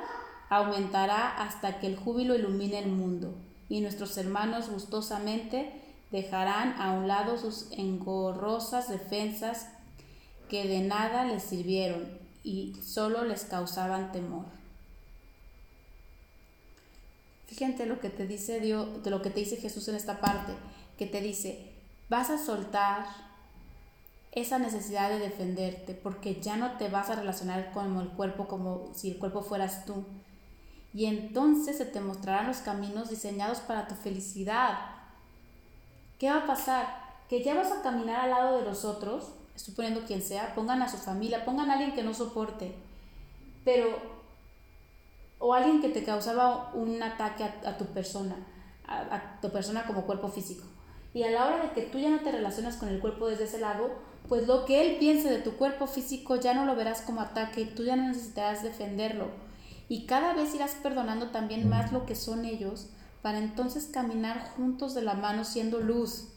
aumentará hasta que el júbilo ilumine el mundo, y nuestros hermanos gustosamente dejarán a un lado sus engorrosas defensas que de nada les sirvieron y solo les causaban temor. Fíjate lo que te dice Dios, de lo que te dice Jesús en esta parte, que te dice, vas a soltar esa necesidad de defenderte, porque ya no te vas a relacionar con el cuerpo como si el cuerpo fueras tú. Y entonces se te mostrarán los caminos diseñados para tu felicidad. ¿Qué va a pasar? Que ya vas a caminar al lado de los otros, suponiendo quien sea, pongan a su familia, pongan a alguien que no soporte, pero, o alguien que te causaba un ataque a, tu persona, a tu persona como cuerpo físico. Y a la hora de que tú ya no te relacionas con el cuerpo desde ese lado, pues lo que él piense de tu cuerpo físico ya no lo verás como ataque y tú ya no necesitarás defenderlo. Y cada vez irás perdonando también más lo que son ellos para entonces caminar juntos de la mano siendo luz.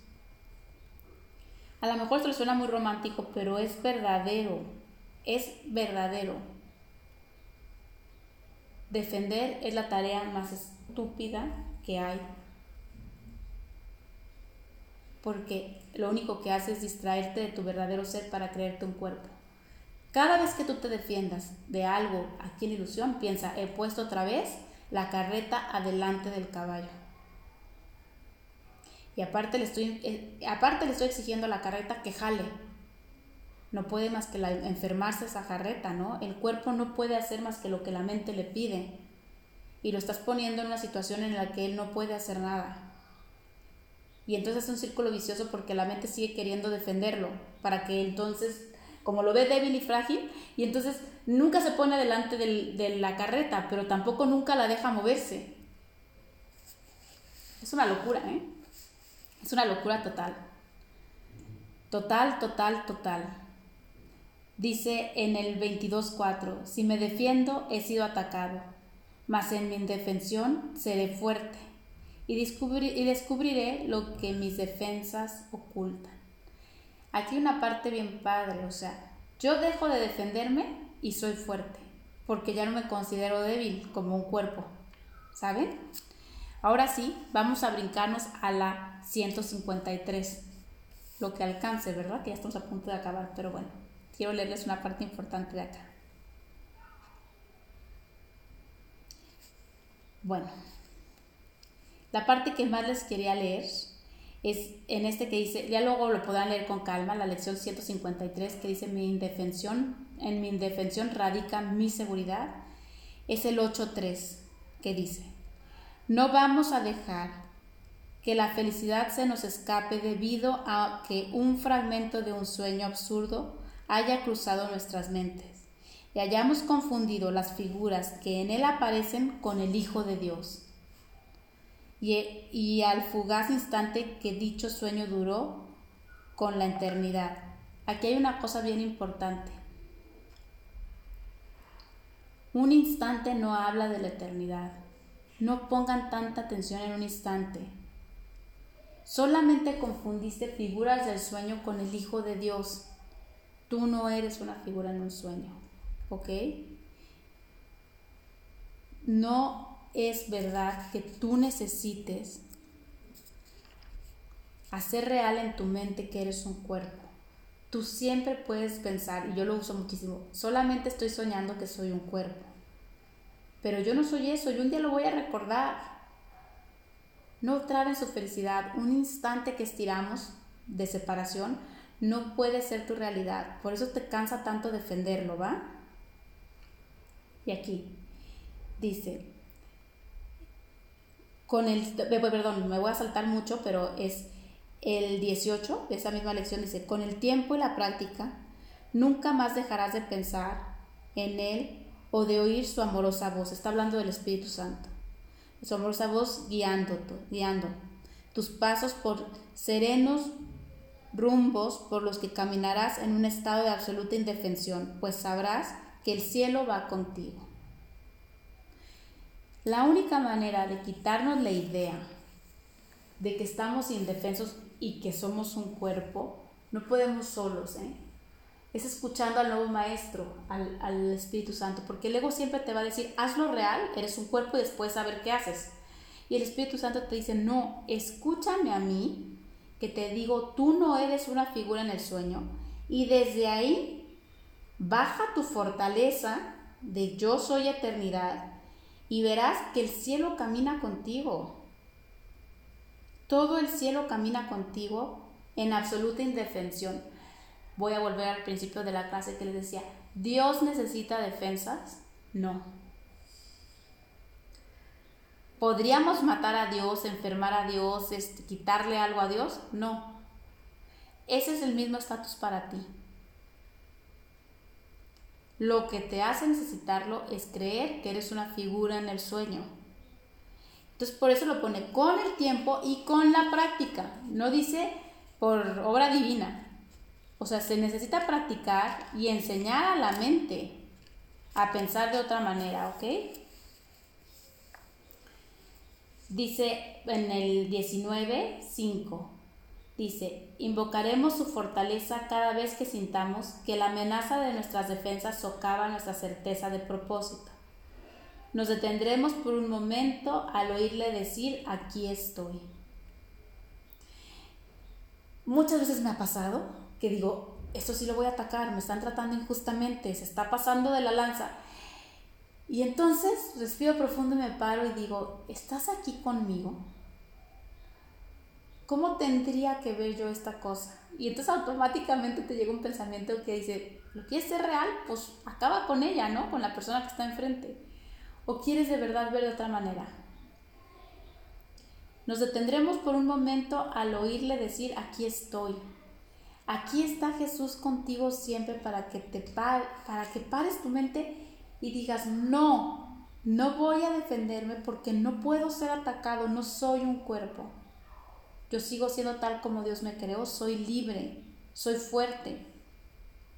A lo mejor esto suena muy romántico, pero es verdadero, es verdadero. Defender es la tarea más estúpida que hay porque lo único que hace es distraerte de tu verdadero ser para creerte un cuerpo. Cada vez que tú te defiendas de algo aquí en ilusión, piensa, he puesto otra vez la carreta adelante del caballo. Y aparte le estoy, eh, aparte le estoy exigiendo a la carreta que jale. No puede más que enfermarse esa carreta, ¿no? El cuerpo no puede hacer más que lo que la mente le pide. Y lo estás poniendo en una situación en la que él no puede hacer nada. Y entonces es un círculo vicioso porque la mente sigue queriendo defenderlo, para que entonces, como lo ve débil y frágil, y entonces nunca se pone delante de la carreta, pero tampoco nunca la deja moverse. Es una locura, ¿eh? Es una locura total. Total, total, total. Dice en el 22.4, si me defiendo he sido atacado, mas en mi indefensión seré fuerte y, descubriré lo que mis defensas ocultan. Aquí una parte bien padre, o sea, yo dejo de defenderme y soy fuerte, porque ya no me considero débil como un cuerpo, ¿saben? Ahora sí, vamos a brincarnos a la 153, lo que alcance, ¿verdad? Que ya estamos a punto de acabar, pero bueno, quiero leerles una parte importante de acá. Bueno, la parte que más les quería leer es en este que dice, ya luego lo podrán leer con calma, la lección 153 que dice mi indefensión, en mi indefensión radica mi seguridad, es el 8.3 que dice, no vamos a dejar que la felicidad se nos escape debido a que un fragmento de un sueño absurdo haya cruzado nuestras mentes y hayamos confundido las figuras que en él aparecen con el Hijo de Dios y, al fugaz instante que dicho sueño duró con la eternidad. Aquí hay una cosa bien importante. Un instante no habla de la eternidad. No pongan tanta atención en un instante. Solamente confundiste figuras del sueño con el Hijo de Dios. Tú no eres una figura en un sueño. ¿Ok? No es verdad que tú necesites hacer real en tu mente que eres un cuerpo. Tú siempre puedes pensar, y yo lo uso muchísimo, solamente estoy soñando que soy un cuerpo. Pero yo no soy eso, y un día lo voy a recordar. No traben su felicidad. Un instante que estiramos de separación no puede ser tu realidad. Por eso te cansa tanto defenderlo, ¿va? Y aquí dice, con el, perdón, me voy a saltar mucho, pero es el 18 de esa misma lección, dice, con el tiempo y la práctica, nunca más dejarás de pensar en Él o de oír su amorosa voz. Está hablando del Espíritu Santo. Su amorosa voz guiando, guiando tus pasos por serenos rumbos por los que caminarás en un estado de absoluta indefensión, pues sabrás que el cielo va contigo. La única manera de quitarnos la idea de que estamos indefensos y que somos un cuerpo, no podemos solos, ¿eh? es escuchando al nuevo maestro, al, al, Espíritu Santo, porque el ego siempre te va a decir, hazlo real, eres un cuerpo y después a ver qué haces. Y el Espíritu Santo te dice, no, escúchame a mí, que te digo, tú no eres una figura en el sueño, y desde ahí baja tu fortaleza de yo soy eternidad y verás que el cielo camina contigo. Todo el cielo camina contigo en absoluta indefensión. voy a volver al principio de la clase que les decía, ¿Dios necesita defensas? No. ¿Podríamos matar a Dios, enfermar a Dios, este, quitarle algo a Dios? No. Ese es el mismo estatus para ti. Lo que te hace necesitarlo es creer que eres una figura en el sueño. Entonces por eso lo pone con el tiempo y con la práctica. No dice por obra divina. O sea, se necesita practicar y enseñar a la mente a pensar de otra manera, ¿ok? Dice en el 19.5, dice, invocaremos su fortaleza cada vez que sintamos que la amenaza de nuestras defensas socava nuestra certeza de propósito. Nos detendremos por un momento al oírle decir, aquí estoy. Muchas veces me ha pasado que digo, esto sí lo voy a atacar, me están tratando injustamente, se está pasando de la lanza. Y entonces respiro profundo y me paro y digo, ¿estás aquí conmigo? ¿Cómo tendría que ver yo esta cosa? Y entonces automáticamente te llega un pensamiento que dice, ¿lo quieres ser real? Pues acaba con ella, ¿no? Con la persona que está enfrente. ¿O quieres de verdad ver de otra manera? Nos detendremos por un momento al oírle decir, aquí estoy. Aquí está Jesús contigo siempre para que te para que pares tu mente y digas, no, no voy a defenderme porque no puedo ser atacado, no soy un cuerpo. Yo sigo siendo tal como Dios me creó, soy libre, soy fuerte,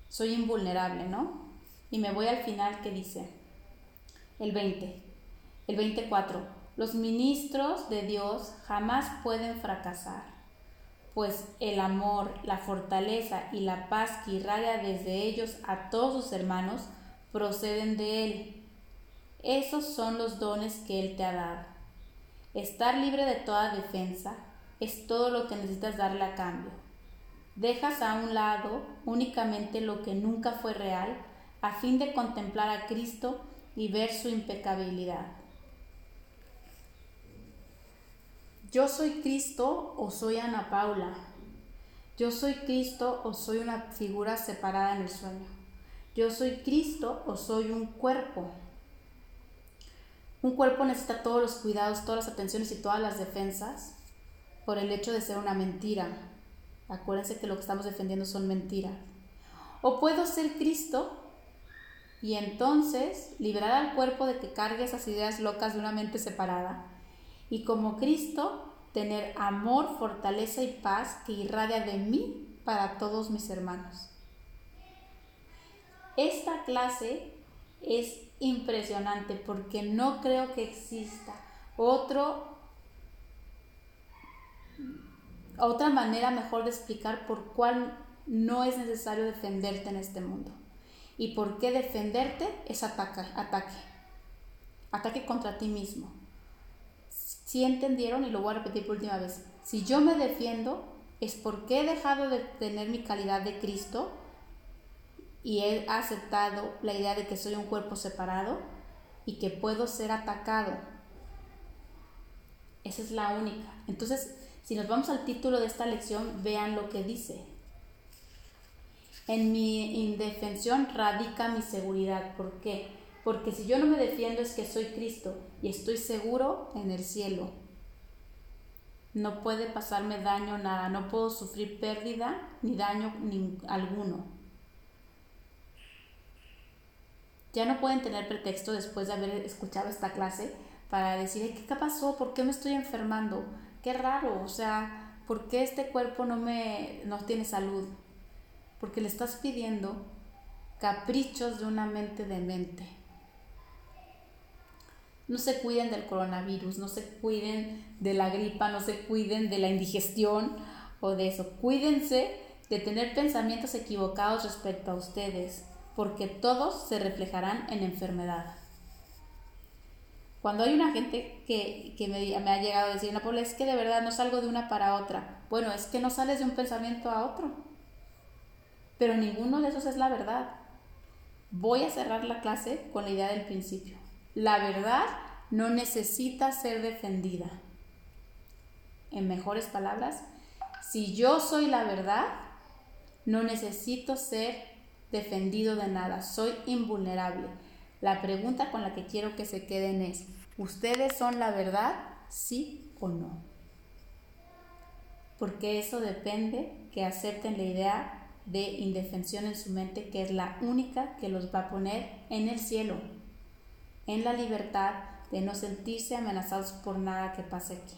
soy invulnerable, ¿no? Y me voy al final que dice, el 20, el 24. Los ministros de Dios jamás pueden fracasar, pues el amor, la fortaleza y la paz que irradia desde ellos a todos sus hermanos proceden de Él. Esos son los dones que Él te ha dado. Estar libre de toda defensa es todo lo que necesitas darle a cambio. Dejas a un lado únicamente lo que nunca fue real a fin de contemplar a Cristo y ver su impecabilidad. Yo soy Cristo o soy Ana Paula. Yo soy Cristo o soy una figura separada en el sueño. Yo soy Cristo o soy un cuerpo. Un cuerpo necesita todos los cuidados, todas las atenciones y todas las defensas por el hecho de ser una mentira. Acuérdense que lo que estamos defendiendo son mentiras. O puedo ser Cristo y entonces liberar al cuerpo de que cargue esas ideas locas de una mente separada y como Cristo tener amor, fortaleza y paz que irradia de mí para todos mis hermanos. Esta clase es impresionante porque no creo que exista otro otra manera mejor de explicar por cuál no es necesario defenderte en este mundo y por qué defenderte es ataque, ataque, ataque contra ti mismo si entendieron, y lo voy a repetir por última vez, si yo me defiendo es porque he dejado de tener mi calidad de Cristo y he aceptado la idea de que soy un cuerpo separado y que puedo ser atacado. Esa es la única. Entonces, si nos vamos al título de esta lección, vean lo que dice. En mi indefensión radica mi seguridad. ¿Por qué? Porque si yo no me defiendo es que soy Cristo y estoy seguro en el cielo. No puede pasarme daño nada, no puedo sufrir pérdida ni daño alguno. Ya no pueden tener pretexto después de haber escuchado esta clase para decir, ¿qué pasó? ¿Por qué me estoy enfermando? Qué raro, o sea, ¿por qué este cuerpo no me no tiene salud? Porque le estás pidiendo caprichos de una mente demente no se cuiden del coronavirus, no se cuiden de la gripa, no se cuiden de la indigestión o de eso. Cuídense de tener pensamientos equivocados respecto a ustedes, porque todos se reflejarán en enfermedad. Cuando hay una gente que, me, ha llegado a decir, no, es que de verdad no salgo de una para otra. Bueno, es que no sales de un pensamiento a otro. Pero ninguno de esos es la verdad. Voy a cerrar la clase con la idea del principio. La verdad no necesita ser defendida. En mejores palabras, si yo soy la verdad, No necesito ser defendido de nada, soy invulnerable. La pregunta con la que quiero que se queden es, ¿ustedes son la verdad? ¿Sí o no? Porque eso depende que acepten la idea de indefensión en su mente, que es la única que los va a poner en el cielo, en la libertad de no sentirse amenazados por nada que pase aquí.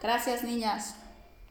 Gracias, niñas.